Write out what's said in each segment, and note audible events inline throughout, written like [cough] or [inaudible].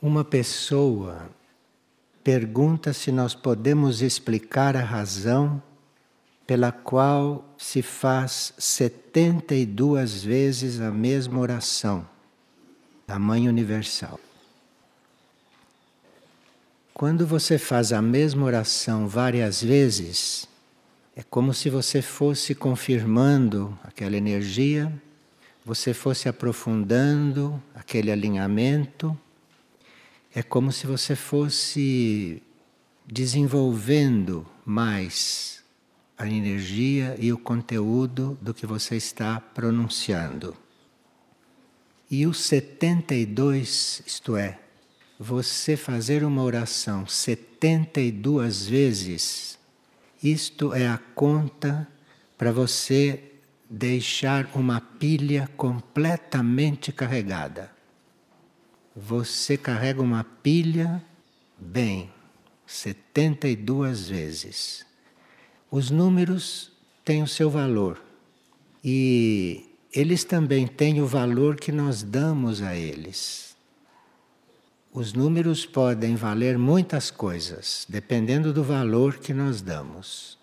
Uma pessoa pergunta se nós podemos explicar a razão pela qual se faz 72 vezes a mesma oração da Mãe Universal. Quando você faz a mesma oração várias vezes, é como se você fosse confirmando aquela energia, você fosse aprofundando aquele alinhamento é como se você fosse desenvolvendo mais a energia e o conteúdo do que você está pronunciando. E o 72, isto é, você fazer uma oração 72 vezes, isto é a conta para você deixar uma pilha completamente carregada você carrega uma pilha bem, 72 vezes. Os números têm o seu valor e eles também têm o valor que nós damos a eles. Os números podem valer muitas coisas, dependendo do valor que nós damos.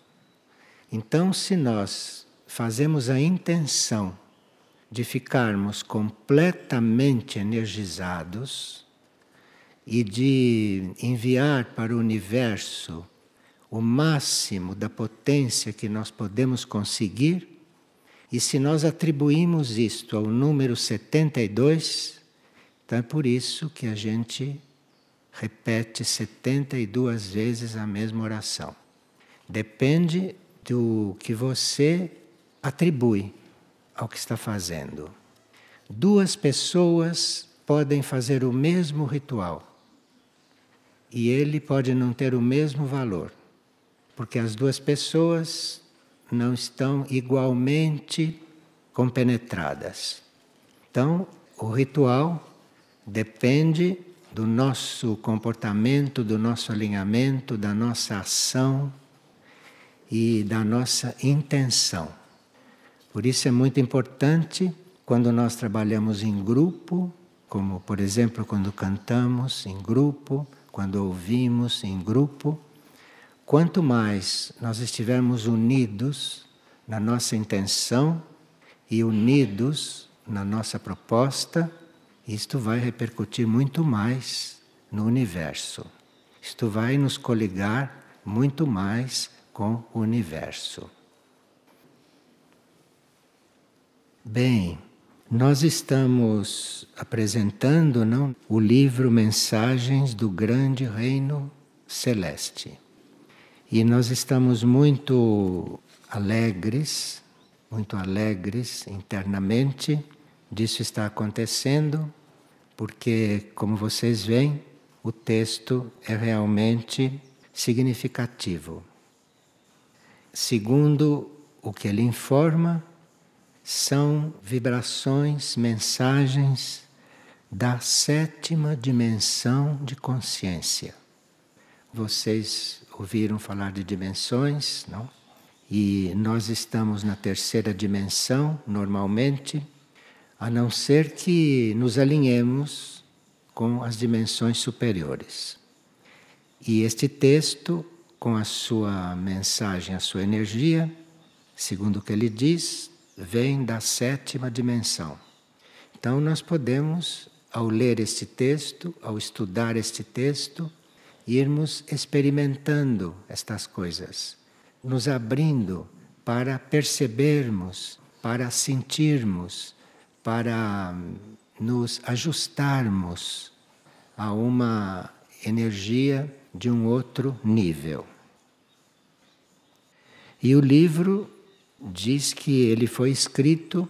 Então, se nós fazemos a intenção de ficarmos completamente energizados e de enviar para o universo o máximo da potência que nós podemos conseguir. E se nós atribuímos isto ao número 72, então é por isso que a gente repete 72 vezes a mesma oração. Depende do que você atribui ao que está fazendo. Duas pessoas podem fazer o mesmo ritual e ele pode não ter o mesmo valor, porque as duas pessoas não estão igualmente compenetradas. Então, o ritual depende do nosso comportamento, do nosso alinhamento, da nossa ação e da nossa intenção. Por isso é muito importante quando nós trabalhamos em grupo, como por exemplo quando cantamos em grupo, quando ouvimos em grupo, quanto mais nós estivermos unidos na nossa intenção e unidos na nossa proposta, isto vai repercutir muito mais no universo. Isto vai nos coligar muito mais com o universo. Bem, nós estamos apresentando não, o livro Mensagens do Grande Reino Celeste. E nós estamos muito alegres, muito alegres internamente disso está acontecendo, porque, como vocês veem, o texto é realmente significativo. Segundo o que ele informa, são vibrações, mensagens da sétima dimensão de consciência. Vocês ouviram falar de dimensões, não? E nós estamos na terceira dimensão, normalmente, a não ser que nos alinhemos com as dimensões superiores. E este texto, com a sua mensagem, a sua energia, segundo o que ele diz, vem da sétima dimensão. Então, nós podemos, ao ler este texto, ao estudar este texto, irmos experimentando estas coisas, nos abrindo para percebermos, para sentirmos, para nos ajustarmos a uma energia de um outro nível. E o livro diz que ele foi escrito,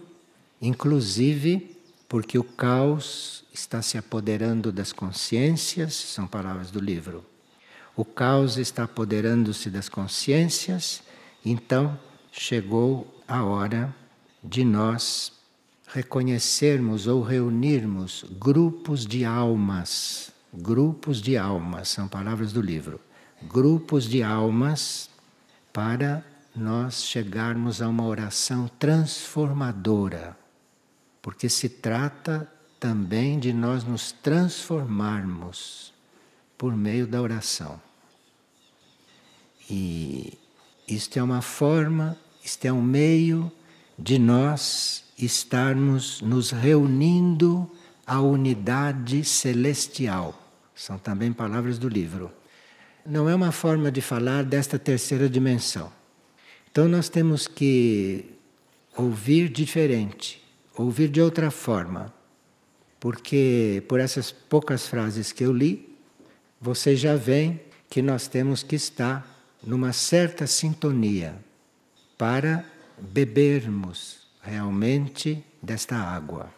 inclusive, porque o caos está se apoderando das consciências, são palavras do livro. O caos está apoderando-se das consciências, então chegou a hora de nós reconhecermos ou reunirmos grupos de almas. Grupos de almas, são palavras do livro. Grupos de almas para nós chegarmos a uma oração transformadora, porque se trata também de nós nos transformarmos por meio da oração. E isto é uma forma, isto é um meio de nós estarmos nos reunindo à unidade celestial. São também palavras do livro. Não é uma forma de falar desta terceira dimensão. Então nós temos que ouvir diferente, ouvir de outra forma. Porque por essas poucas frases que eu li, você já vê que nós temos que estar numa certa sintonia para bebermos realmente desta água.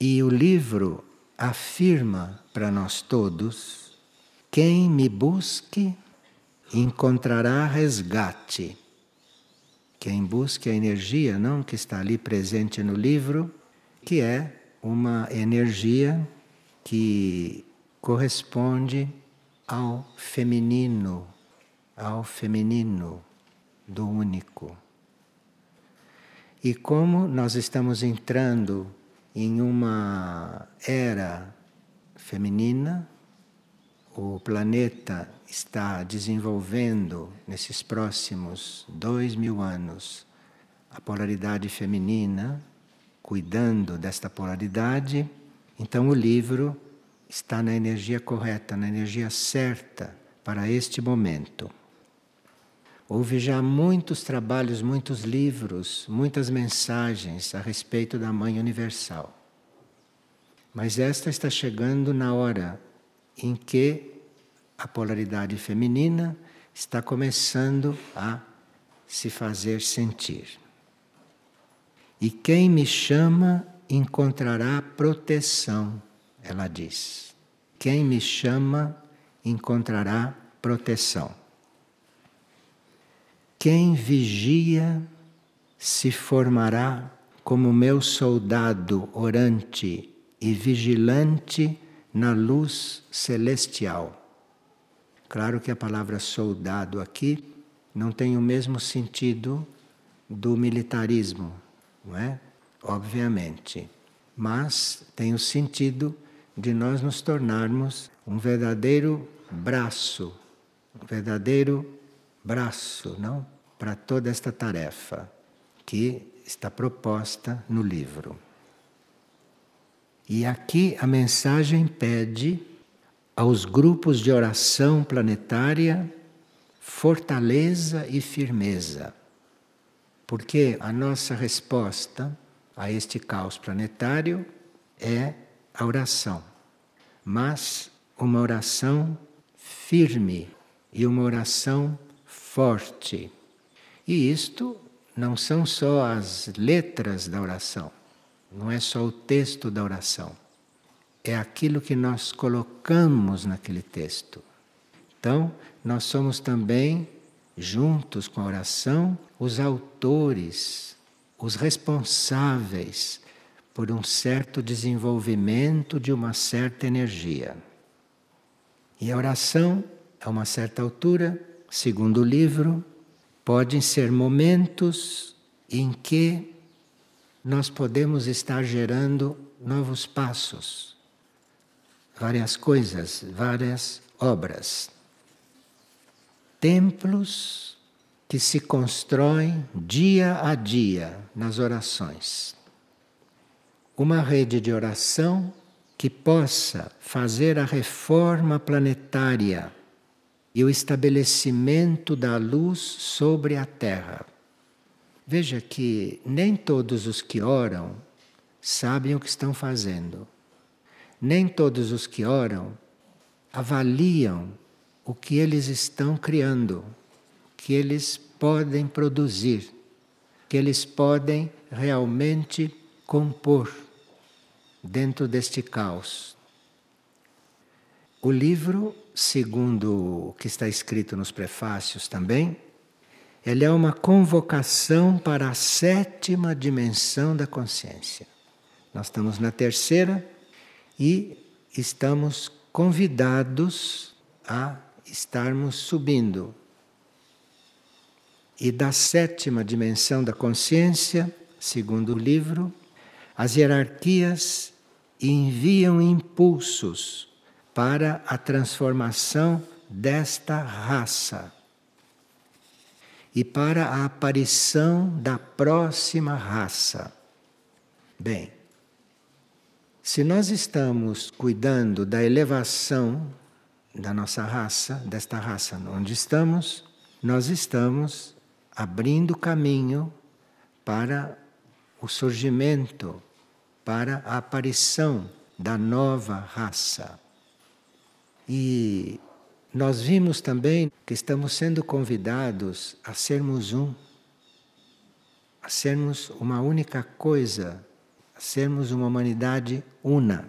E o livro afirma para nós todos: quem me busque encontrará resgate. Quem busque a energia, não que está ali presente no livro, que é uma energia que corresponde ao feminino, ao feminino do único. E como nós estamos entrando em uma era feminina, o planeta está desenvolvendo nesses próximos dois mil anos a polaridade feminina, cuidando desta polaridade, então o livro está na energia correta, na energia certa para este momento. Houve já muitos trabalhos, muitos livros, muitas mensagens a respeito da Mãe Universal. Mas esta está chegando na hora em que a polaridade feminina está começando a se fazer sentir. E quem me chama encontrará proteção ela diz: Quem me chama encontrará proteção. Quem vigia se formará como meu soldado orante e vigilante na luz celestial. Claro que a palavra soldado aqui não tem o mesmo sentido do militarismo, não é? Obviamente. Mas tem o sentido de nós nos tornarmos um verdadeiro braço, um verdadeiro braço, não? Para toda esta tarefa que está proposta no livro. E aqui a mensagem pede aos grupos de oração planetária fortaleza e firmeza. Porque a nossa resposta a este caos planetário é a oração, mas uma oração firme e uma oração forte. E isto não são só as letras da oração, não é só o texto da oração, é aquilo que nós colocamos naquele texto. Então, nós somos também, juntos com a oração, os autores, os responsáveis por um certo desenvolvimento de uma certa energia. E a oração, a uma certa altura, segundo o livro, podem ser momentos em que nós podemos estar gerando novos passos, várias coisas, várias obras. Templos que se constroem dia a dia nas orações uma rede de oração que possa fazer a reforma planetária e o estabelecimento da luz sobre a Terra. Veja que nem todos os que oram sabem o que estão fazendo. Nem todos os que oram avaliam o que eles estão criando, que eles podem produzir, que eles podem realmente compor dentro deste caos. O livro, segundo o que está escrito nos prefácios também, ele é uma convocação para a sétima dimensão da consciência. Nós estamos na terceira e estamos convidados a estarmos subindo. E da sétima dimensão da consciência, segundo o livro, As hierarquias enviam impulsos para a transformação desta raça e para a aparição da próxima raça. Bem, se nós estamos cuidando da elevação da nossa raça, desta raça onde estamos, nós estamos abrindo caminho para o surgimento, para a aparição da nova raça. E nós vimos também que estamos sendo convidados a sermos um, a sermos uma única coisa, sermos uma humanidade una.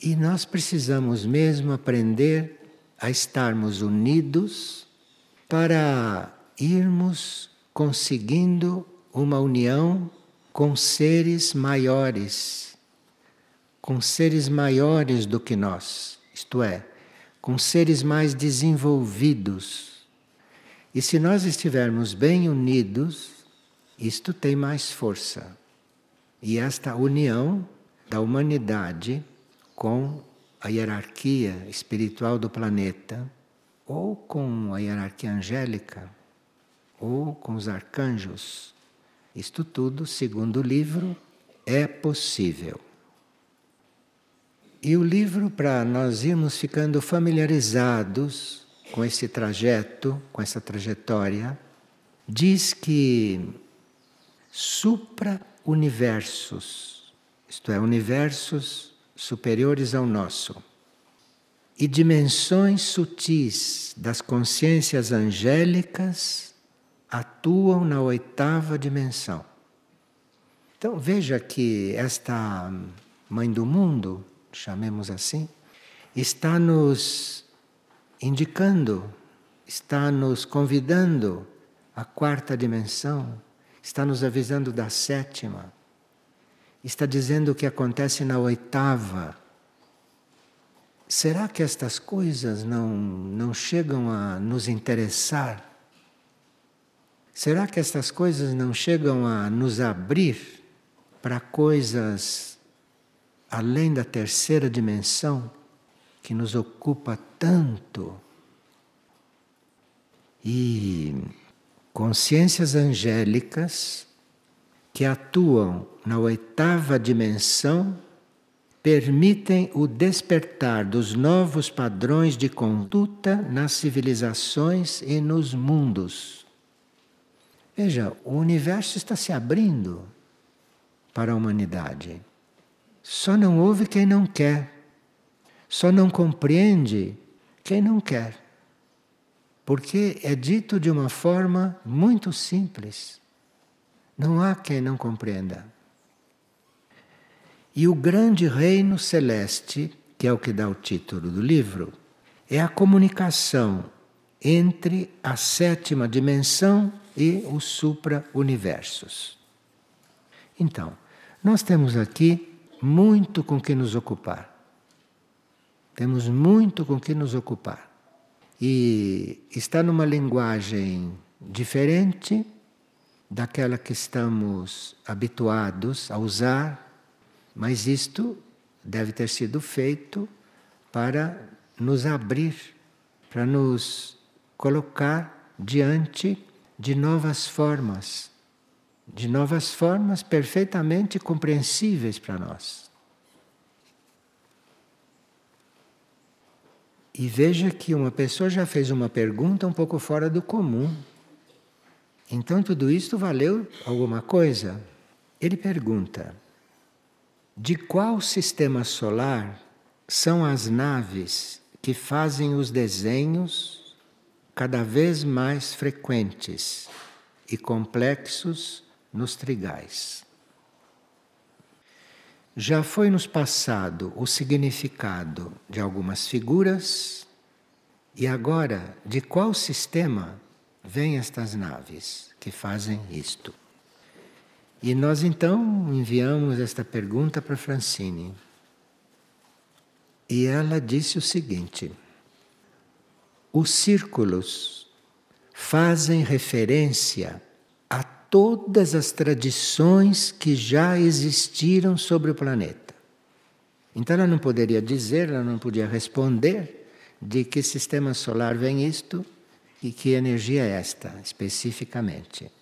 E nós precisamos mesmo aprender a estarmos unidos para irmos conseguindo uma união com seres maiores, com seres maiores do que nós, isto é, com seres mais desenvolvidos. E se nós estivermos bem unidos, isto tem mais força. E esta união da humanidade com a hierarquia espiritual do planeta, ou com a hierarquia angélica, ou com os arcanjos, isto tudo, segundo o livro, é possível. E o livro, para nós irmos ficando familiarizados com esse trajeto, com essa trajetória, diz que supra-universos, isto é, universos superiores ao nosso, e dimensões sutis das consciências angélicas atuam na oitava dimensão. Então veja que esta Mãe do Mundo chamemos assim, está nos indicando, está nos convidando à quarta dimensão, está nos avisando da sétima, está dizendo o que acontece na oitava. Será que estas coisas não, não chegam a nos interessar? Será que estas coisas não chegam a nos abrir para coisas além da terceira dimensão que nos ocupa tanto. E consciências angélicas que atuam na oitava dimensão permitem o despertar dos novos padrões de conduta nas civilizações e nos mundos. Veja, o universo está se abrindo para a humanidade. Só não ouve quem não quer. Só não compreende quem não quer. Porque é dito de uma forma muito simples. Não há quem não compreenda. E o grande reino celeste, que é o que dá o título do livro, é a comunicação entre a sétima dimensão e os supra-universos. Então, nós temos aqui muito com que nos ocupar. Temos muito com que nos ocupar. E está numa linguagem diferente daquela que estamos habituados a usar, mas isto deve ter sido feito para nos abrir, para nos colocar diante de novas formas de novas formas perfeitamente compreensíveis para nós. E veja que uma pessoa já fez uma pergunta um pouco fora do comum. Então tudo isto valeu alguma coisa? Ele pergunta: de qual sistema solar são as naves que fazem os desenhos cada vez mais frequentes e complexos nos trigais. Já foi nos passado o significado de algumas figuras, e agora de qual sistema vêm estas naves que fazem isto? E nós então enviamos esta pergunta para Francine. E ela disse o seguinte: os círculos fazem referência todas as tradições que já existiram sobre o planeta. Então ela não poderia dizer, ela não podia responder de que sistema solar vem isto e que energia é esta, especificamente.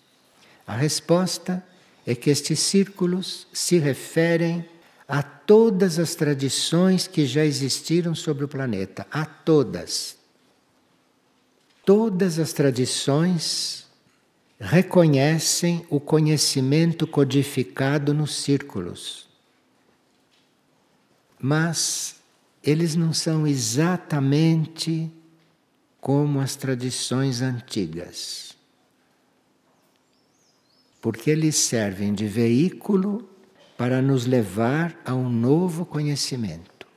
A resposta é que estes círculos se referem a todas as tradições que já existiram sobre o planeta, a todas. Todas as tradições reconhecem o conhecimento codificado nos círculos. Mas eles não são exatamente como as tradições antigas. Porque eles servem de veículo para nos levar a um novo conhecimento.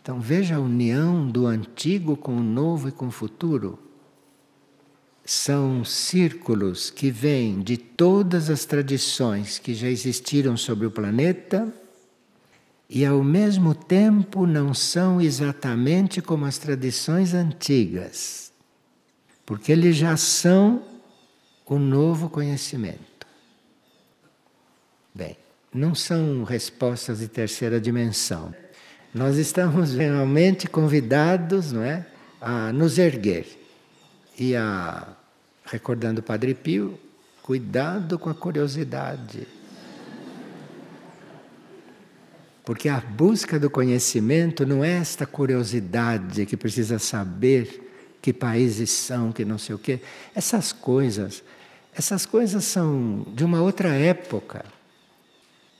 Então veja a união do antigo com o novo e com o futuro. São círculos que vêm de todas as tradições que já existiram sobre o planeta e ao mesmo tempo não são exatamente como as tradições antigas, porque eles já são o novo conhecimento. Bem, não são respostas de terceira dimensão. Nós estamos [laughs] realmente convidados, não é, a nos erguer e a recordando o Padre Pio, cuidado com a curiosidade. Porque a busca do conhecimento não é esta curiosidade que precisa saber que países são, que não sei o quê. Essas coisas, essas coisas são de uma outra época.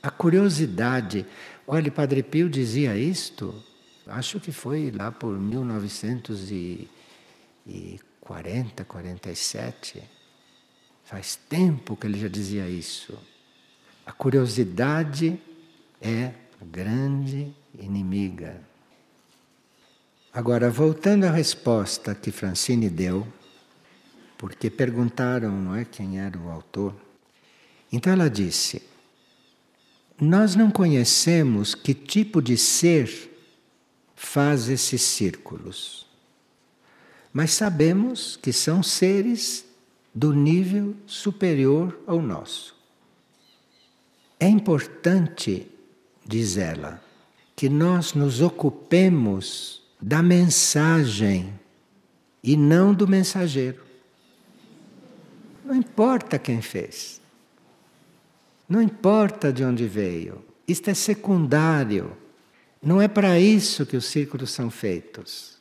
A curiosidade. Olha, Padre Pio dizia isto, acho que foi lá por 1940, 47. Faz tempo que ele já dizia isso. A curiosidade é grande inimiga. Agora, voltando à resposta que Francine deu, porque perguntaram, não é, quem era o autor. Então ela disse: Nós não conhecemos que tipo de ser faz esses círculos, mas sabemos que são seres do nível superior ao nosso. É importante diz ela, que nós nos ocupemos da mensagem e não do mensageiro. Não importa quem fez. Não importa de onde veio. Isto é secundário. Não é para isso que os círculos são feitos.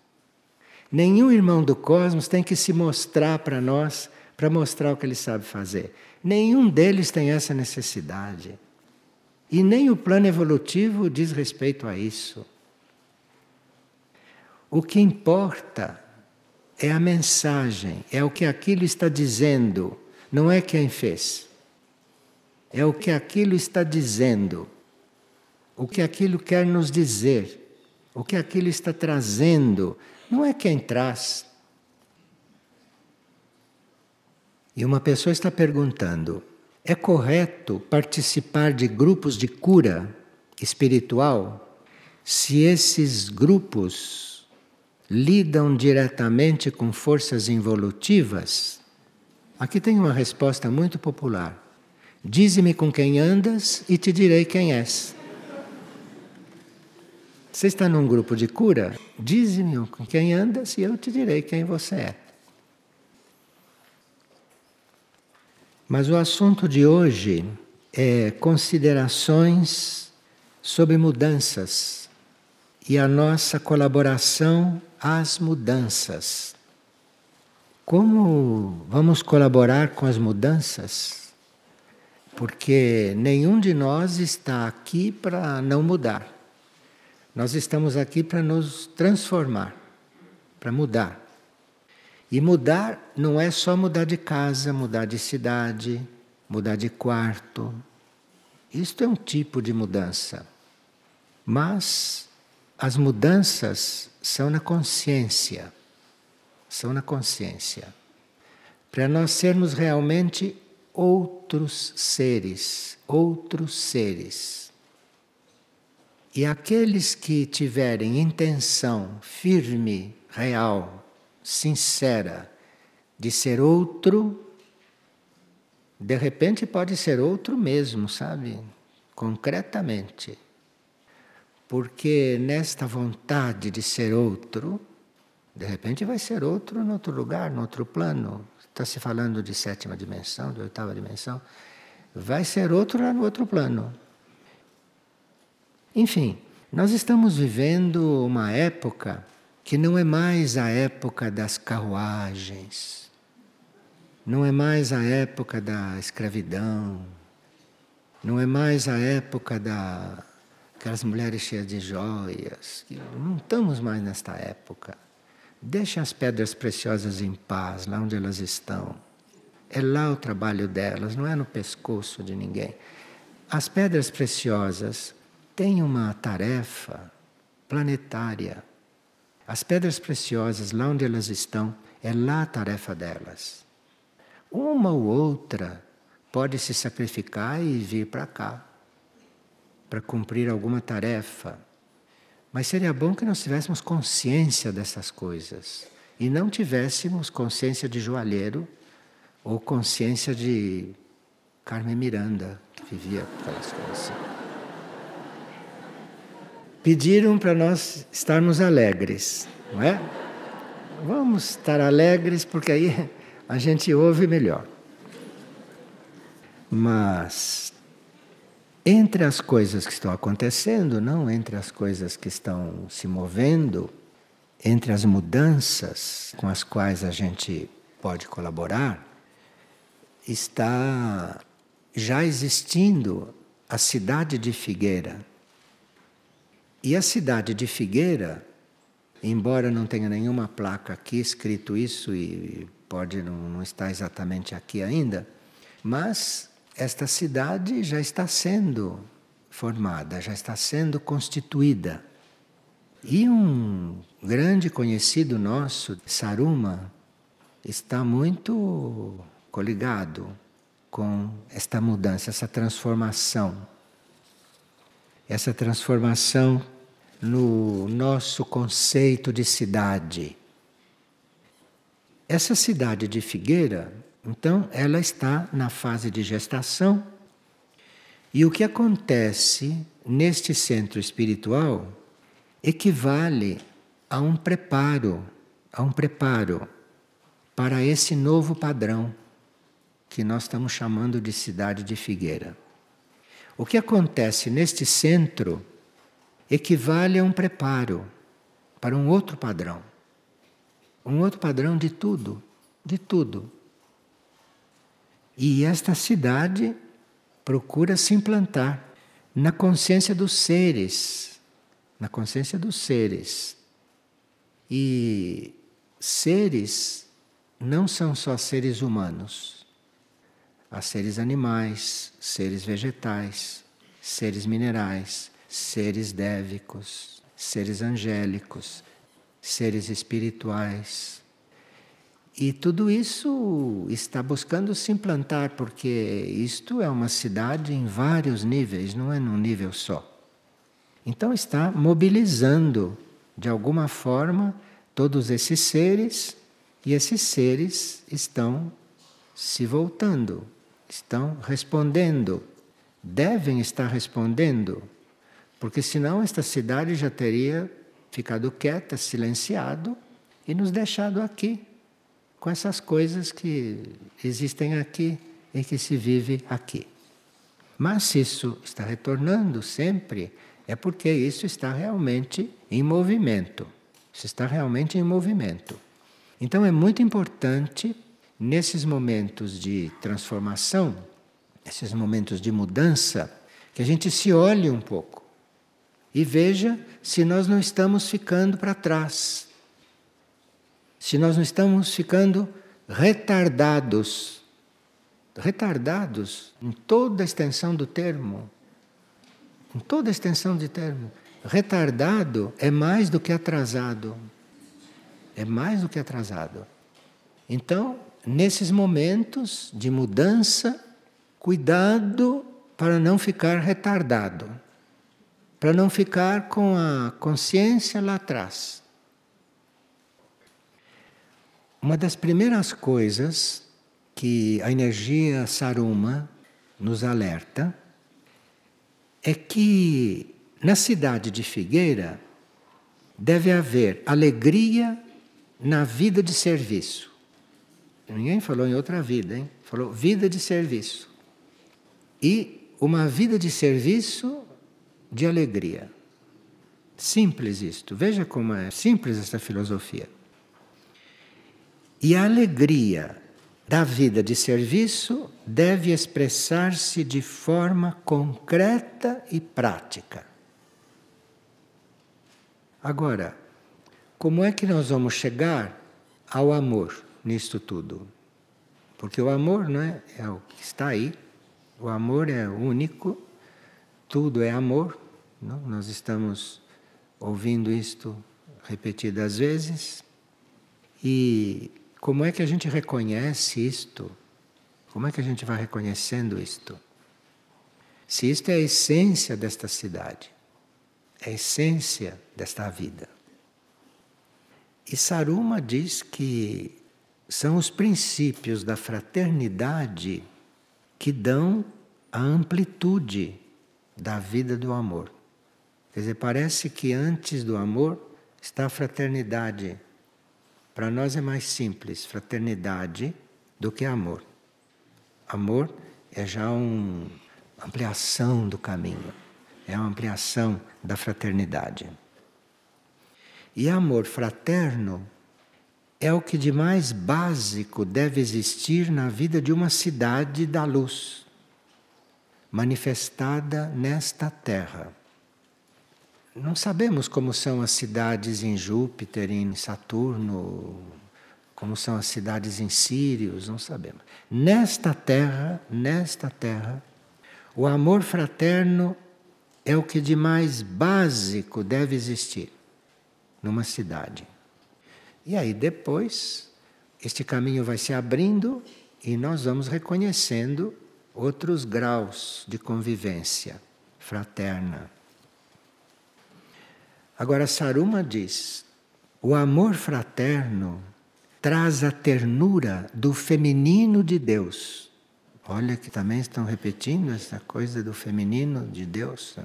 Nenhum irmão do cosmos tem que se mostrar para nós para mostrar o que ele sabe fazer. Nenhum deles tem essa necessidade. E nem o plano evolutivo diz respeito a isso. O que importa é a mensagem, é o que aquilo está dizendo, não é quem fez. É o que aquilo está dizendo, o que aquilo quer nos dizer, o que aquilo está trazendo, não é quem traz. E uma pessoa está perguntando: é correto participar de grupos de cura espiritual se esses grupos lidam diretamente com forças involutivas? Aqui tem uma resposta muito popular. Dize-me com quem andas e te direi quem és. Você está num grupo de cura? Dize-me com quem andas e eu te direi quem você é. Mas o assunto de hoje é considerações sobre mudanças e a nossa colaboração às mudanças. Como vamos colaborar com as mudanças? Porque nenhum de nós está aqui para não mudar. Nós estamos aqui para nos transformar, para mudar. E mudar não é só mudar de casa, mudar de cidade, mudar de quarto. Isto é um tipo de mudança. Mas as mudanças são na consciência. São na consciência. Para nós sermos realmente outros seres, outros seres. E aqueles que tiverem intenção firme, real, sincera de ser outro, De repente pode ser outro mesmo, sabe? Concretamente. Porque nesta vontade de ser outro, de repente vai ser outro em outro lugar, em outro plano. Está se falando de sétima dimensão, de oitava dimensão. Vai ser outro lá no outro plano. Enfim, nós estamos vivendo uma época que não é mais a época das carruagens, não é mais a época da escravidão, não é mais a época da aquelas mulheres cheias de joias. Não estamos mais nesta época. Deixem as pedras preciosas em paz, lá onde elas estão. É lá o trabalho delas, não é no pescoço de ninguém. As pedras preciosas têm uma tarefa planetária. As pedras preciosas, lá onde elas estão, é lá a tarefa delas. Uma ou outra pode se sacrificar e vir para cá para cumprir alguma tarefa mas seria bom que nós tivéssemos consciência dessas coisas e não tivéssemos consciência de joalheiro ou consciência de Carmen Miranda, que vivia aquelas coisas assim. Pediram para nós estarmos alegres, não é? Vamos estar alegres porque aí a gente ouve melhor. Mas entre as coisas que estão acontecendo, não entre as coisas que estão se movendo, entre as mudanças com as quais a gente pode colaborar, está já existindo a cidade de Figueira. E a cidade de Figueira, embora não tenha nenhuma placa aqui escrito isso e pode não, não estar exatamente aqui ainda, mas esta cidade já está sendo formada, já está sendo constituída. E um grande conhecido nosso, Saruma, está muito coligado com esta mudança, essa transformação. Essa transformação no nosso conceito de cidade. Essa cidade de Figueira então, ela está na fase de gestação. E o que acontece neste centro espiritual equivale a um preparo, a um preparo para esse novo padrão que nós estamos chamando de cidade de Figueira. O que acontece neste centro equivale a um preparo para um outro padrão. Um outro padrão de tudo, de tudo. E esta cidade procura se implantar na consciência dos seres, na consciência dos seres. E seres não são só seres humanos. Há seres animais, seres vegetais, seres minerais, seres dévicos, seres angélicos, seres espirituais, e tudo isso está buscando se implantar, porque isto é uma cidade em vários níveis, não é num nível só. Então está mobilizando, de alguma forma, todos esses seres, e esses seres estão se voltando, estão respondendo, devem estar respondendo, porque senão esta cidade já teria ficado quieta, silenciado e nos deixado aqui com essas coisas que existem aqui e que se vive aqui. Mas se isso está retornando sempre, é porque isso está realmente em movimento. Isso está realmente em movimento. Então é muito importante, nesses momentos de transformação, esses momentos de mudança, que a gente se olhe um pouco e veja se nós não estamos ficando para trás se nós não estamos ficando retardados, retardados em toda a extensão do termo, em toda a extensão de termo. Retardado é mais do que atrasado. É mais do que atrasado. Então, nesses momentos de mudança, cuidado para não ficar retardado, para não ficar com a consciência lá atrás. Uma das primeiras coisas que a energia Saruma nos alerta é que na cidade de Figueira deve haver alegria na vida de serviço. Ninguém falou em outra vida, hein? Falou vida de serviço. E uma vida de serviço de alegria. Simples isto. Veja como é simples essa filosofia. E a alegria da vida de serviço deve expressar-se de forma concreta e prática. Agora, como é que nós vamos chegar ao amor nisto tudo? Porque o amor não é, é o que está aí, o amor é único, tudo é amor. Não? Nós estamos ouvindo isto repetidas vezes. E como é que a gente reconhece isto? Como é que a gente vai reconhecendo isto? Se isto é a essência desta cidade, é a essência desta vida. E Saruma diz que são os princípios da fraternidade que dão a amplitude da vida do amor. Quer dizer, parece que antes do amor está a fraternidade. Para nós é mais simples fraternidade do que amor. Amor é já uma ampliação do caminho é uma ampliação da fraternidade. E amor fraterno é o que de mais básico deve existir na vida de uma cidade da luz, manifestada nesta terra. Não sabemos como são as cidades em Júpiter, em Saturno, como são as cidades em Sírios, não sabemos. Nesta terra, nesta terra, o amor fraterno é o que de mais básico deve existir numa cidade. E aí depois, este caminho vai se abrindo e nós vamos reconhecendo outros graus de convivência fraterna. Agora, Saruma diz: o amor fraterno traz a ternura do feminino de Deus Olha que também estão repetindo essa coisa do feminino de Deus. Né?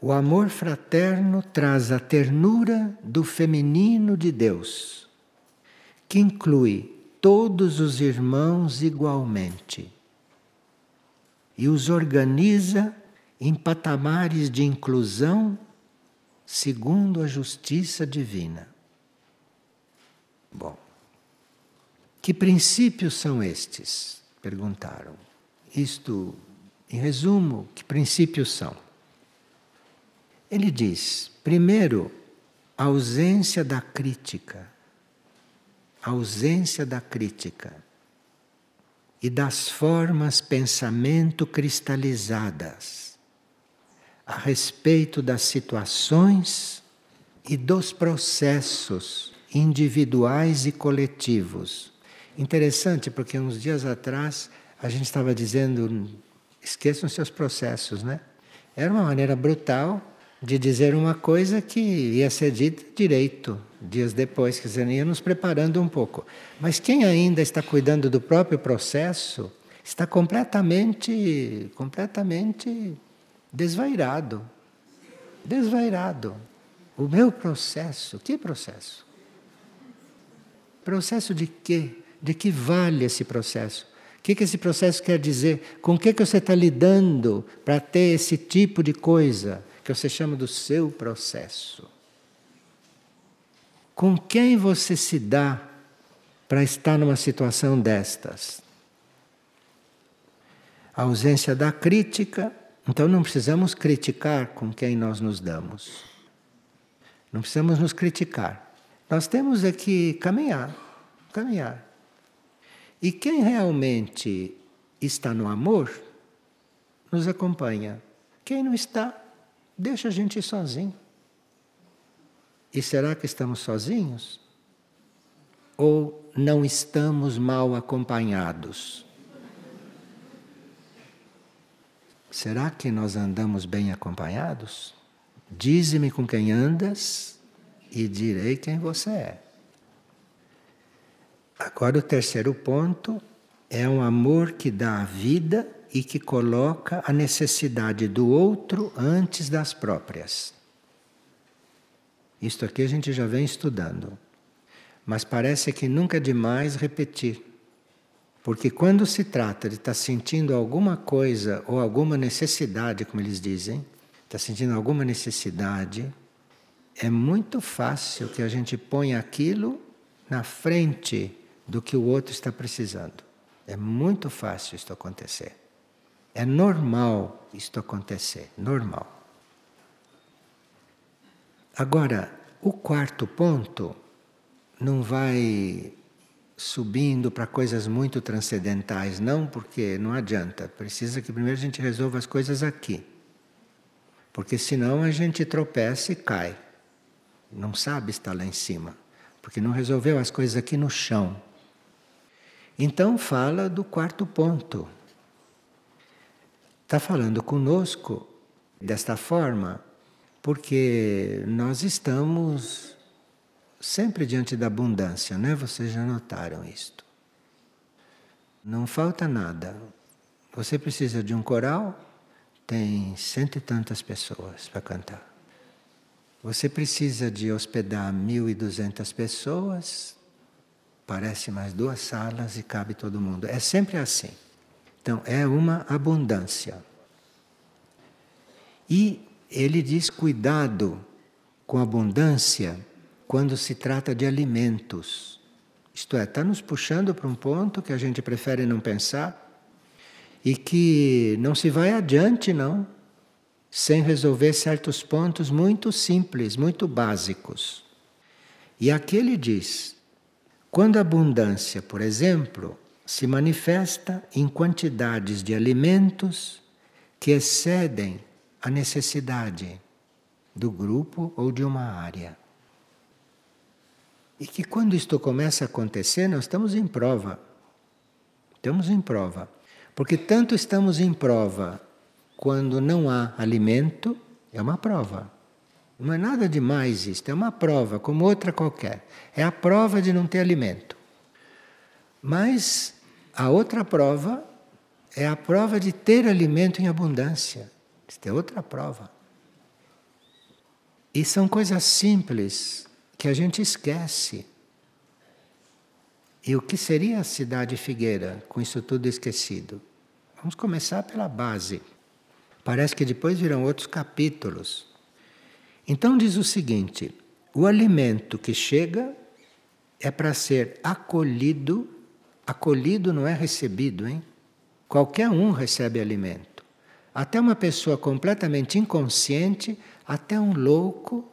O amor fraterno traz a ternura do feminino de Deus, que inclui todos os irmãos igualmente e os organiza em patamares de inclusão segundo a justiça divina. Bom, que princípios são estes? Perguntaram. Isto, em resumo, que princípios são? Ele diz: primeiro, a ausência da crítica. A ausência da crítica e das formas pensamento cristalizadas a respeito das situações e dos processos individuais e coletivos Interessante, porque uns dias atrás a gente estava dizendo: esqueçam seus processos, né? Era uma maneira brutal de dizer uma coisa que ia ser dita direito dias depois, quer dizer, ia nos preparando um pouco. Mas quem ainda está cuidando do próprio processo está completamente, completamente desvairado. Desvairado. O meu processo, que processo? Processo de quê? De que vale esse processo? O que, que esse processo quer dizer? Com o que, que você está lidando para ter esse tipo de coisa que você chama do seu processo? Com quem você se dá para estar numa situação destas? A ausência da crítica, então não precisamos criticar com quem nós nos damos. Não precisamos nos criticar. Nós temos é que caminhar, caminhar. E quem realmente está no amor, nos acompanha. Quem não está, deixa a gente sozinho. E será que estamos sozinhos? Ou não estamos mal acompanhados? Será que nós andamos bem acompanhados? Dize-me com quem andas e direi quem você é. Agora, o terceiro ponto é um amor que dá a vida e que coloca a necessidade do outro antes das próprias. Isto aqui a gente já vem estudando. Mas parece que nunca é demais repetir. Porque quando se trata de estar tá sentindo alguma coisa ou alguma necessidade, como eles dizem, está sentindo alguma necessidade, é muito fácil que a gente ponha aquilo na frente do que o outro está precisando. É muito fácil isto acontecer. É normal isto acontecer, normal. Agora, o quarto ponto não vai subindo para coisas muito transcendentais, não, porque não adianta. Precisa que primeiro a gente resolva as coisas aqui. Porque senão a gente tropeça e cai. Não sabe estar lá em cima, porque não resolveu as coisas aqui no chão. Então fala do quarto ponto. Está falando conosco desta forma porque nós estamos sempre diante da abundância, né? Vocês já notaram isto. Não falta nada. Você precisa de um coral, tem cento e tantas pessoas para cantar. Você precisa de hospedar mil e duzentas pessoas, parece mais duas salas e cabe todo mundo. É sempre assim. Então, é uma abundância. E ele diz cuidado com abundância quando se trata de alimentos. Isto é, está nos puxando para um ponto que a gente prefere não pensar e que não se vai adiante, não, sem resolver certos pontos muito simples, muito básicos. E aqui ele diz: quando a abundância, por exemplo, se manifesta em quantidades de alimentos que excedem a necessidade do grupo ou de uma área. E que quando isto começa a acontecer, nós estamos em prova. Estamos em prova. Porque tanto estamos em prova quando não há alimento, é uma prova. Não é nada demais isto, é uma prova, como outra qualquer. É a prova de não ter alimento. Mas a outra prova é a prova de ter alimento em abundância. Isto é outra prova. E são coisas simples que a gente esquece. E o que seria a cidade Figueira com isso tudo esquecido? Vamos começar pela base. Parece que depois virão outros capítulos. Então diz o seguinte: o alimento que chega é para ser acolhido. Acolhido não é recebido, hein? Qualquer um recebe alimento. Até uma pessoa completamente inconsciente, até um louco,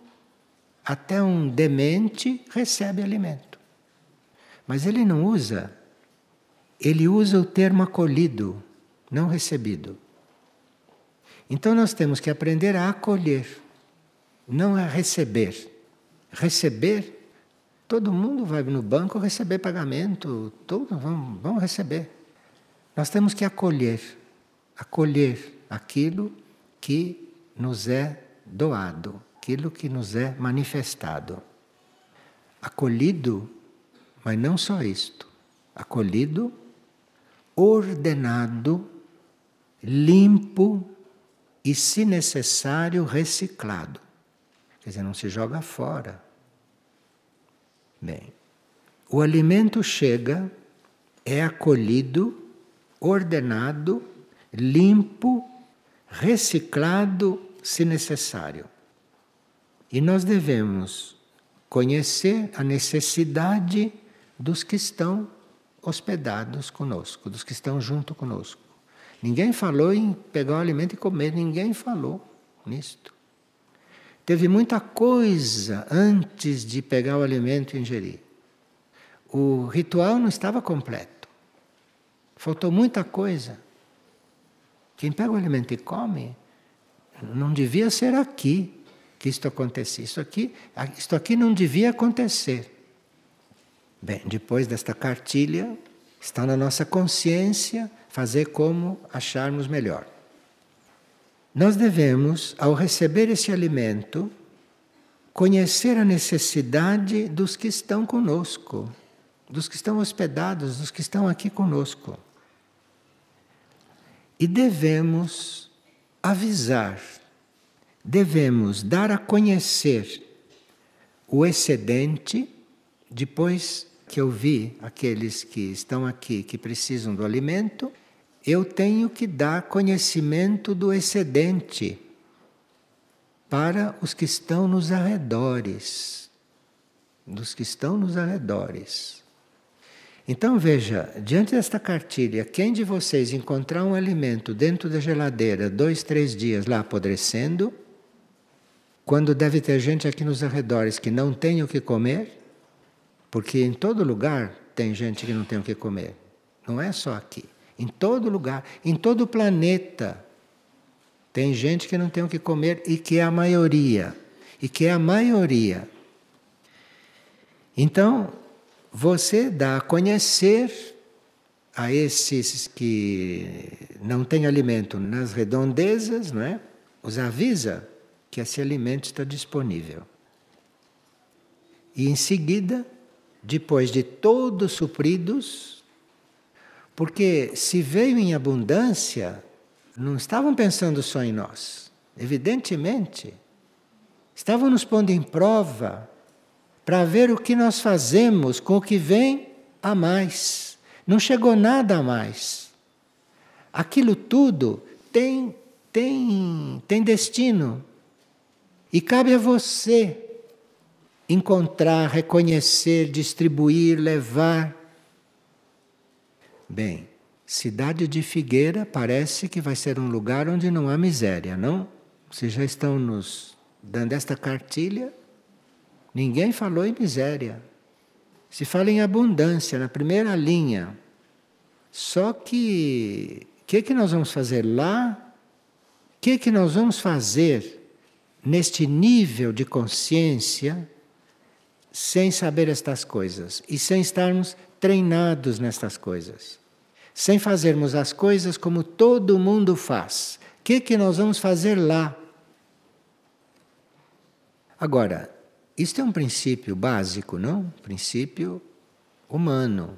até um demente recebe alimento. Mas ele não usa, ele usa o termo acolhido, não recebido. Então nós temos que aprender a acolher, não a receber. Receber, todo mundo vai no banco receber pagamento, todos vão, vão receber. Nós temos que acolher, acolher aquilo que nos é doado, aquilo que nos é manifestado. Acolhido, mas não só isto, acolhido, ordenado, limpo e, se necessário, reciclado. Quer dizer, não se joga fora. Bem, o alimento chega, é acolhido, ordenado, limpo reciclado se necessário. E nós devemos conhecer a necessidade dos que estão hospedados conosco, dos que estão junto conosco. Ninguém falou em pegar o alimento e comer, ninguém falou nisto. Teve muita coisa antes de pegar o alimento e ingerir. O ritual não estava completo. Faltou muita coisa. Quem pega o alimento e come, não devia ser aqui que isto acontecia. Isto aqui, isto aqui não devia acontecer. Bem, depois desta cartilha, está na nossa consciência fazer como acharmos melhor. Nós devemos, ao receber esse alimento, conhecer a necessidade dos que estão conosco, dos que estão hospedados, dos que estão aqui conosco. E devemos avisar, devemos dar a conhecer o excedente, depois que eu vi aqueles que estão aqui que precisam do alimento, eu tenho que dar conhecimento do excedente para os que estão nos arredores. Dos que estão nos arredores. Então veja, diante desta cartilha, quem de vocês encontrar um alimento dentro da geladeira dois, três dias lá apodrecendo, quando deve ter gente aqui nos arredores que não tem o que comer, porque em todo lugar tem gente que não tem o que comer. Não é só aqui. Em todo lugar, em todo o planeta, tem gente que não tem o que comer e que é a maioria. E que é a maioria. Então, você dá a conhecer a esses que não têm alimento nas redondezas, não é? Os avisa que esse alimento está disponível. E em seguida, depois de todos supridos, porque se veio em abundância, não estavam pensando só em nós, evidentemente. Estavam nos pondo em prova para ver o que nós fazemos com o que vem a mais. Não chegou nada a mais. Aquilo tudo tem tem tem destino. E cabe a você encontrar, reconhecer, distribuir, levar. Bem, cidade de Figueira parece que vai ser um lugar onde não há miséria, não? Vocês já estão nos dando esta cartilha. Ninguém falou em miséria. Se fala em abundância na primeira linha. Só que o que, que nós vamos fazer lá? O que, que nós vamos fazer neste nível de consciência sem saber estas coisas e sem estarmos treinados nestas coisas. Sem fazermos as coisas como todo mundo faz. O que, que nós vamos fazer lá? Agora, isto é um princípio básico, não? Princípio humano.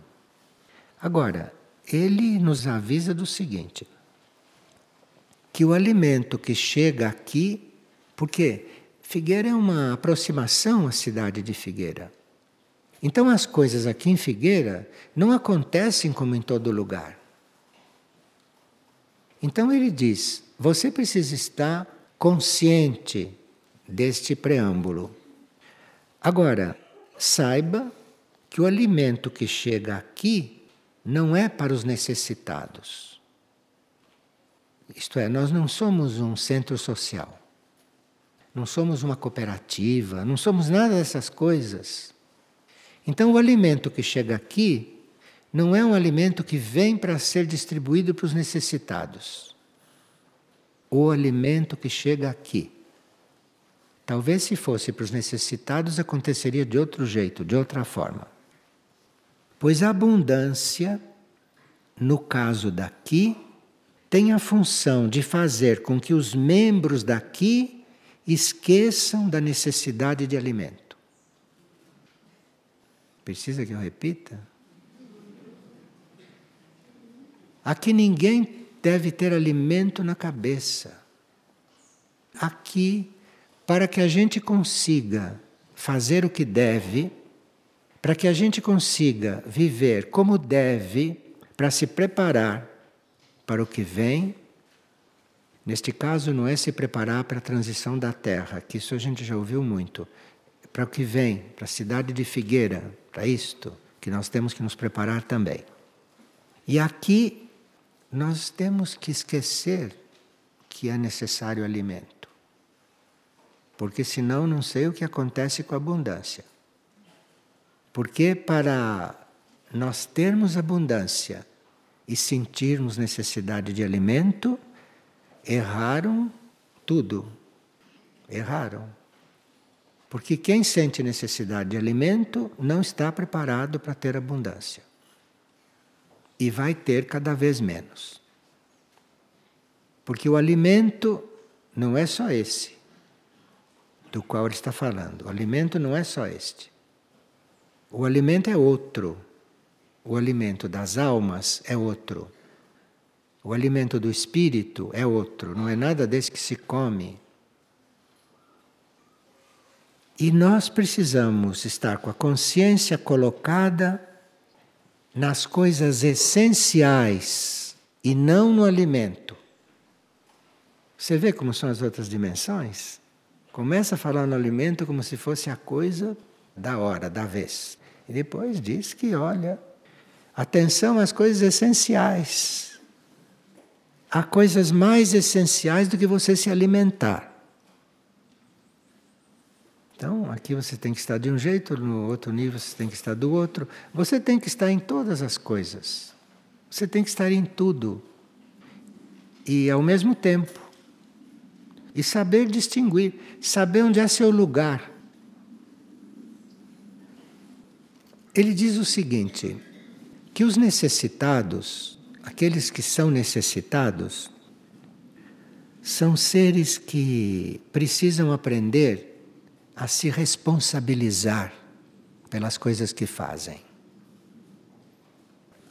Agora, ele nos avisa do seguinte: que o alimento que chega aqui porque Figueira é uma aproximação à cidade de Figueira. Então as coisas aqui em Figueira não acontecem como em todo lugar. Então ele diz: você precisa estar consciente deste preâmbulo. Agora, saiba que o alimento que chega aqui não é para os necessitados. Isto é, nós não somos um centro social não somos uma cooperativa, não somos nada dessas coisas. Então, o alimento que chega aqui não é um alimento que vem para ser distribuído para os necessitados. O alimento que chega aqui. Talvez se fosse para os necessitados aconteceria de outro jeito, de outra forma. Pois a abundância, no caso daqui, tem a função de fazer com que os membros daqui esqueçam da necessidade de alimento. Precisa que eu repita? Aqui ninguém deve ter alimento na cabeça. Aqui, para que a gente consiga fazer o que deve, para que a gente consiga viver como deve, para se preparar para o que vem, Neste caso, não é se preparar para a transição da terra, que isso a gente já ouviu muito. Para o que vem, para a cidade de Figueira, para isto, que nós temos que nos preparar também. E aqui nós temos que esquecer que é necessário alimento. Porque senão não sei o que acontece com a abundância. Porque para nós termos abundância e sentirmos necessidade de alimento, erraram tudo. Erraram. Porque quem sente necessidade de alimento não está preparado para ter abundância. E vai ter cada vez menos. Porque o alimento não é só esse do qual ele está falando. O alimento não é só este. O alimento é outro. O alimento das almas é outro. O alimento do espírito é outro, não é nada desse que se come. E nós precisamos estar com a consciência colocada nas coisas essenciais e não no alimento. Você vê como são as outras dimensões? Começa a falar no alimento como se fosse a coisa da hora, da vez. E depois diz que, olha, atenção às coisas essenciais. Há coisas mais essenciais do que você se alimentar. Então, aqui você tem que estar de um jeito, no outro nível você tem que estar do outro. Você tem que estar em todas as coisas. Você tem que estar em tudo. E ao mesmo tempo. E saber distinguir, saber onde é seu lugar. Ele diz o seguinte: que os necessitados, aqueles que são necessitados, são seres que precisam aprender a se responsabilizar pelas coisas que fazem.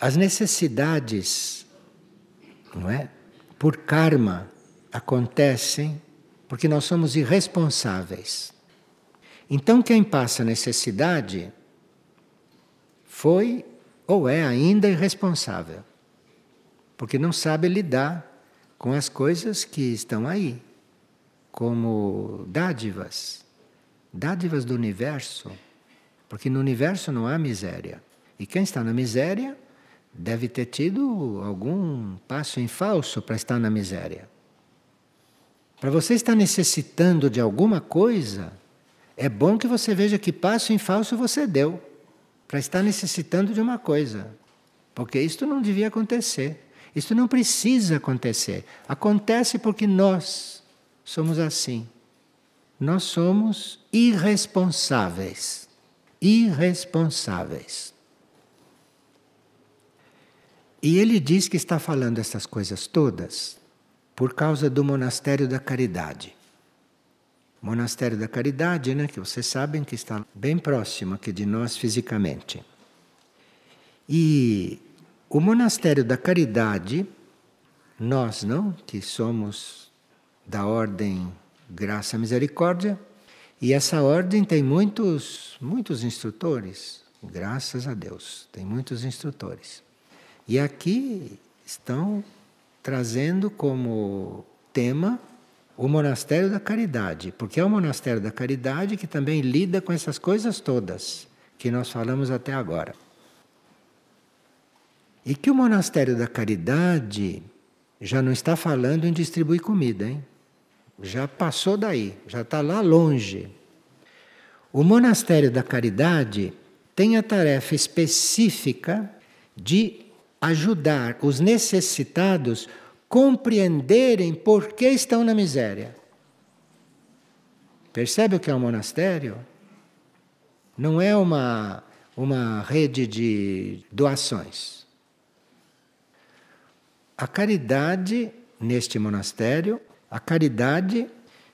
As necessidades, não é? Por karma acontecem porque nós somos irresponsáveis. Então quem passa necessidade foi ou é ainda irresponsável, porque não sabe lidar com as coisas que estão aí, como dádivas dádivas do universo, porque no universo não há miséria. E quem está na miséria deve ter tido algum passo em falso para estar na miséria. Para você estar necessitando de alguma coisa, é bom que você veja que passo em falso você deu para estar necessitando de uma coisa. Porque isto não devia acontecer. Isto não precisa acontecer. Acontece porque nós somos assim. Nós somos irresponsáveis. Irresponsáveis. E ele diz que está falando essas coisas todas por causa do monastério da caridade. Monastério da Caridade, né, que vocês sabem que está bem próximo aqui de nós fisicamente. E o monastério da Caridade, nós, não, que somos da ordem Graça Misericórdia. E essa ordem tem muitos, muitos instrutores, graças a Deus, tem muitos instrutores. E aqui estão trazendo como tema o monastério da caridade, porque é o monastério da caridade que também lida com essas coisas todas que nós falamos até agora. E que o monastério da caridade já não está falando em distribuir comida, hein? Já passou daí, já está lá longe. O monastério da caridade tem a tarefa específica de ajudar os necessitados compreenderem por que estão na miséria. Percebe o que é um monastério? Não é uma, uma rede de doações. A caridade neste monastério a caridade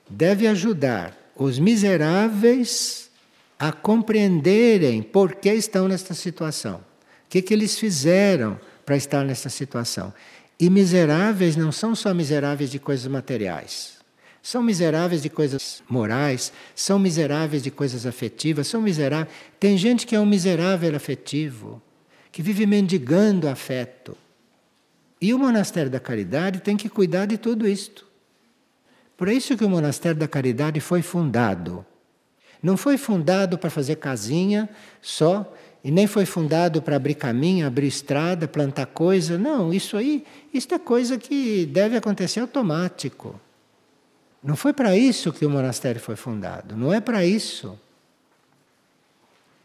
deve ajudar os miseráveis a compreenderem por que estão nesta situação. O que, que eles fizeram para estar nessa situação. E miseráveis não são só miseráveis de coisas materiais. São miseráveis de coisas morais, são miseráveis de coisas afetivas, são miseráveis. Tem gente que é um miserável afetivo, que vive mendigando afeto. E o monastério da caridade tem que cuidar de tudo isto. Por isso que o Monastério da Caridade foi fundado. Não foi fundado para fazer casinha só, e nem foi fundado para abrir caminho, abrir estrada, plantar coisa. Não, isso aí, isso é coisa que deve acontecer automático. Não foi para isso que o monastério foi fundado, não é para isso.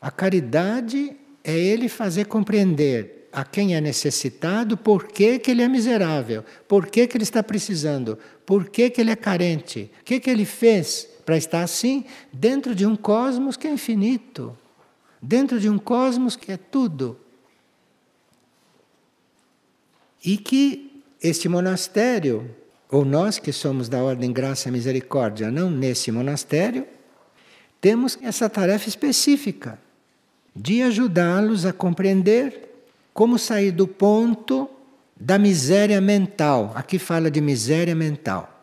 A caridade é ele fazer compreender a quem é necessitado por que, que ele é miserável, por que, que ele está precisando, por que, que ele é carente, o que, que ele fez para estar assim? Dentro de um cosmos que é infinito, dentro de um cosmos que é tudo. E que este monastério, ou nós que somos da Ordem Graça e Misericórdia, não nesse monastério, temos essa tarefa específica de ajudá-los a compreender como sair do ponto da miséria mental. Aqui fala de miséria mental.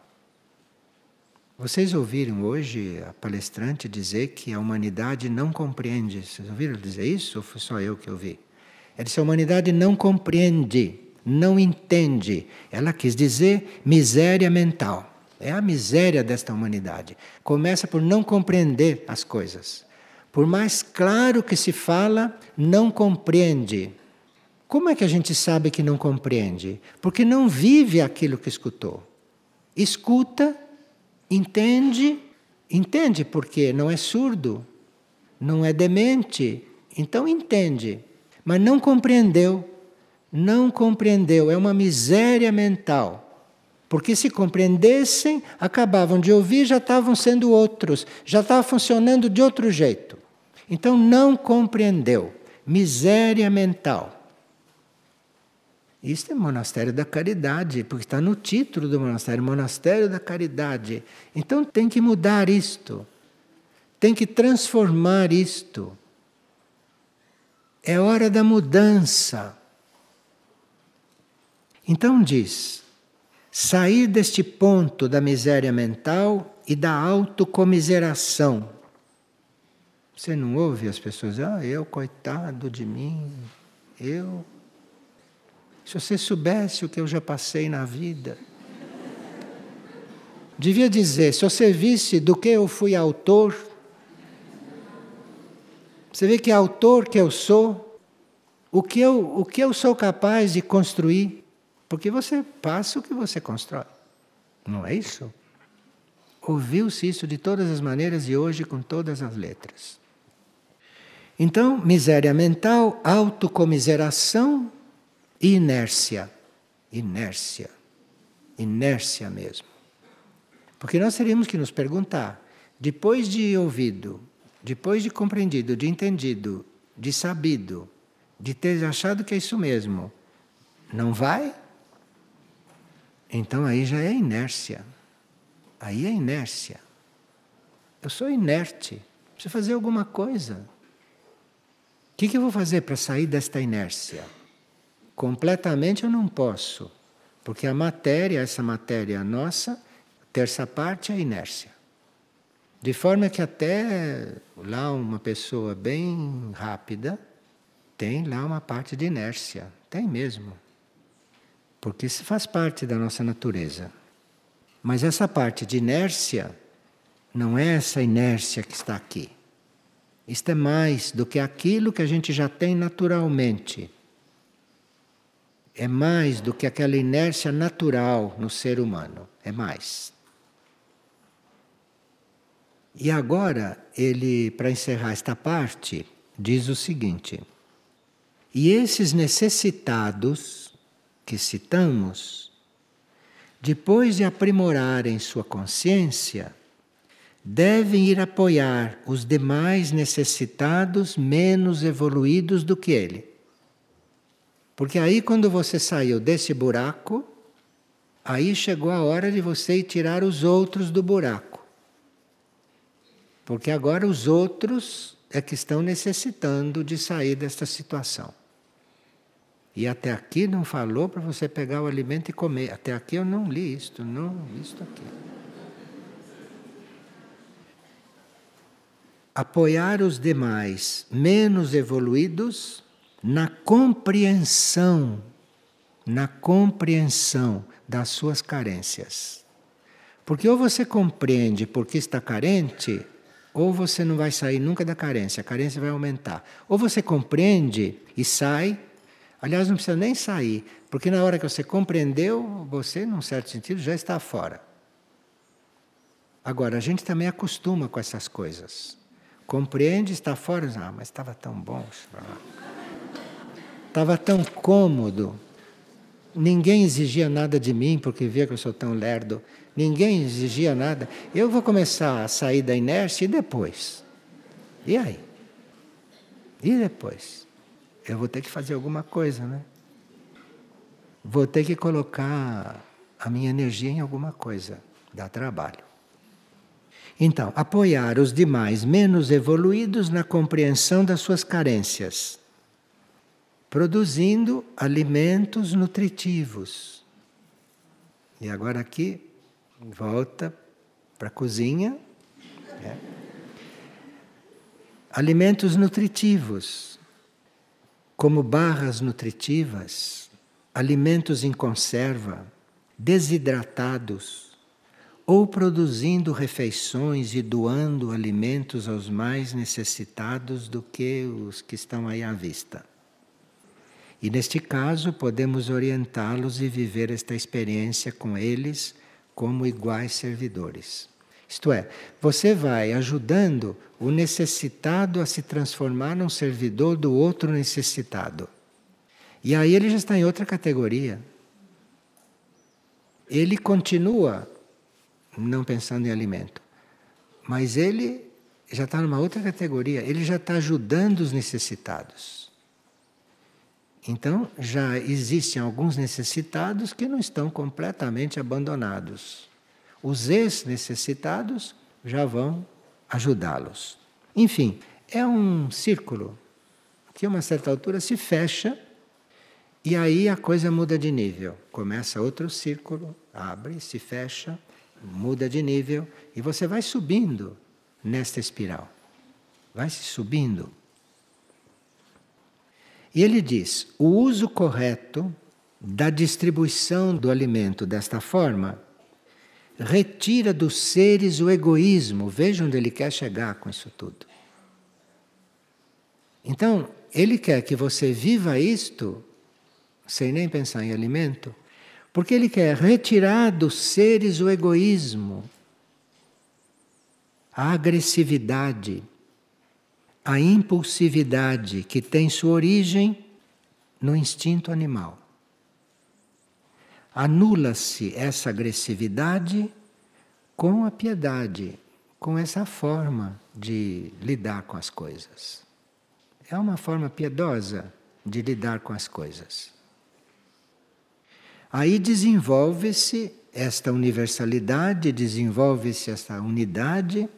Vocês ouviram hoje a palestrante dizer que a humanidade não compreende. Vocês ouviram dizer isso ou foi só eu que ouvi? Ela disse: a humanidade não compreende, não entende. Ela quis dizer miséria mental. É a miséria desta humanidade. Começa por não compreender as coisas. Por mais claro que se fala, não compreende. Como é que a gente sabe que não compreende? Porque não vive aquilo que escutou. Escuta, entende, entende porque não é surdo, não é demente, então entende, mas não compreendeu. Não compreendeu, é uma miséria mental. Porque se compreendessem, acabavam de ouvir, já estavam sendo outros, já estava funcionando de outro jeito. Então não compreendeu. Miséria mental. Isto é monastério da caridade, porque está no título do monastério, monastério da caridade. Então tem que mudar isto. Tem que transformar isto. É hora da mudança. Então diz: sair deste ponto da miséria mental e da autocomiseração. Você não ouve as pessoas, ah, eu, coitado de mim, eu se você soubesse o que eu já passei na vida. Devia dizer, se você visse do que eu fui autor, você vê que autor que eu sou, o que eu, o que eu sou capaz de construir, porque você passa o que você constrói. Não é isso? Ouviu-se isso de todas as maneiras e hoje com todas as letras. Então, miséria mental, autocomiseração inércia. Inércia. Inércia mesmo. Porque nós teríamos que nos perguntar, depois de ouvido, depois de compreendido, de entendido, de sabido, de ter achado que é isso mesmo, não vai? Então aí já é inércia. Aí é inércia. Eu sou inerte. Preciso fazer alguma coisa. O que, que eu vou fazer para sair desta inércia? Completamente eu não posso, porque a matéria, essa matéria nossa, terça parte é inércia. De forma que até lá uma pessoa bem rápida tem lá uma parte de inércia, tem mesmo. Porque isso faz parte da nossa natureza. Mas essa parte de inércia não é essa inércia que está aqui. Isto é mais do que aquilo que a gente já tem naturalmente é mais do que aquela inércia natural no ser humano. É mais. E agora, ele, para encerrar esta parte, diz o seguinte: E esses necessitados que citamos, depois de aprimorarem sua consciência, devem ir apoiar os demais necessitados menos evoluídos do que ele porque aí, quando você saiu desse buraco, aí chegou a hora de você ir tirar os outros do buraco. Porque agora os outros é que estão necessitando de sair desta situação. E até aqui não falou para você pegar o alimento e comer. Até aqui eu não li isto, não isto aqui. Apoiar os demais menos evoluídos na compreensão, na compreensão das suas carências. Porque ou você compreende porque está carente, ou você não vai sair nunca da carência, a carência vai aumentar. Ou você compreende e sai, aliás, não precisa nem sair, porque na hora que você compreendeu, você, num certo sentido, já está fora. Agora, a gente também acostuma com essas coisas. Compreende, está fora, ah, mas estava tão bom. Estava tão cômodo. Ninguém exigia nada de mim porque via que eu sou tão lerdo. Ninguém exigia nada. Eu vou começar a sair da inércia e depois. E aí? E depois? Eu vou ter que fazer alguma coisa, né? Vou ter que colocar a minha energia em alguma coisa. Dá trabalho. Então, apoiar os demais menos evoluídos na compreensão das suas carências produzindo alimentos nutritivos. E agora aqui, volta para a cozinha. Né? Alimentos nutritivos, como barras nutritivas, alimentos em conserva, desidratados, ou produzindo refeições e doando alimentos aos mais necessitados do que os que estão aí à vista. E neste caso, podemos orientá-los e viver esta experiência com eles como iguais servidores. Isto é, você vai ajudando o necessitado a se transformar num servidor do outro necessitado. E aí ele já está em outra categoria. Ele continua não pensando em alimento, mas ele já está numa outra categoria, ele já está ajudando os necessitados. Então, já existem alguns necessitados que não estão completamente abandonados. Os ex-necessitados já vão ajudá-los. Enfim, é um círculo que a uma certa altura se fecha e aí a coisa muda de nível. Começa outro círculo, abre, se fecha, muda de nível e você vai subindo nesta espiral. Vai se subindo. E ele diz: o uso correto da distribuição do alimento desta forma retira dos seres o egoísmo. Veja onde ele quer chegar com isso tudo. Então, ele quer que você viva isto sem nem pensar em alimento, porque ele quer retirar dos seres o egoísmo, a agressividade a impulsividade que tem sua origem no instinto animal. Anula-se essa agressividade com a piedade, com essa forma de lidar com as coisas. É uma forma piedosa de lidar com as coisas. Aí desenvolve-se esta universalidade, desenvolve-se esta unidade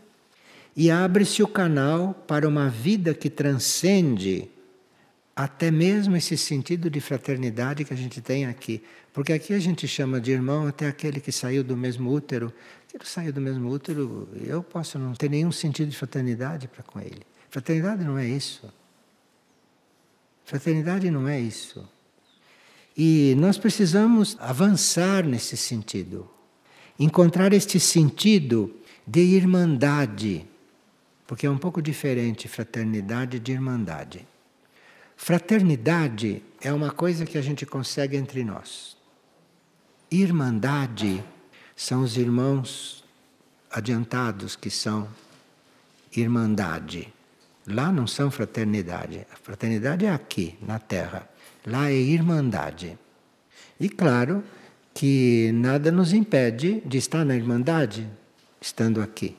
e abre-se o canal para uma vida que transcende até mesmo esse sentido de fraternidade que a gente tem aqui. Porque aqui a gente chama de irmão até aquele que saiu do mesmo útero. Se ele saiu do mesmo útero, eu posso não ter nenhum sentido de fraternidade para com ele. Fraternidade não é isso. Fraternidade não é isso. E nós precisamos avançar nesse sentido. Encontrar este sentido de irmandade porque é um pouco diferente fraternidade de irmandade. Fraternidade é uma coisa que a gente consegue entre nós. Irmandade são os irmãos adiantados que são irmandade. Lá não são fraternidade. A fraternidade é aqui, na Terra. Lá é irmandade. E claro que nada nos impede de estar na irmandade estando aqui.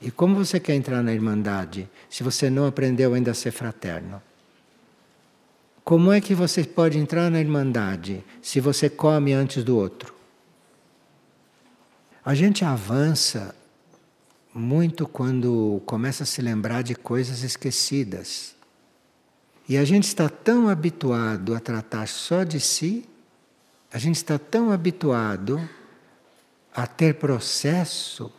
E como você quer entrar na Irmandade se você não aprendeu ainda a ser fraterno? Como é que você pode entrar na Irmandade se você come antes do outro? A gente avança muito quando começa a se lembrar de coisas esquecidas. E a gente está tão habituado a tratar só de si, a gente está tão habituado a ter processo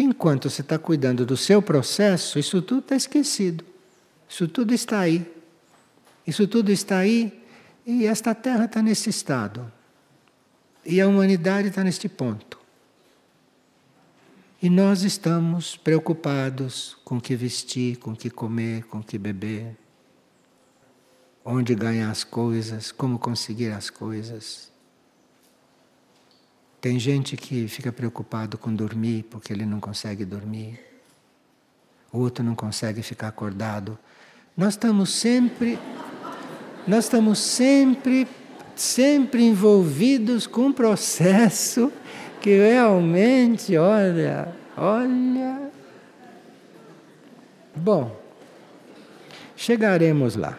que enquanto você está cuidando do seu processo, isso tudo está esquecido. Isso tudo está aí. Isso tudo está aí e esta terra está nesse estado. E a humanidade está neste ponto. E nós estamos preocupados com o que vestir, com o que comer, com o que beber, onde ganhar as coisas, como conseguir as coisas. Tem gente que fica preocupado com dormir porque ele não consegue dormir. O outro não consegue ficar acordado. Nós estamos sempre nós estamos sempre sempre envolvidos com um processo que realmente, olha, olha. Bom, chegaremos lá.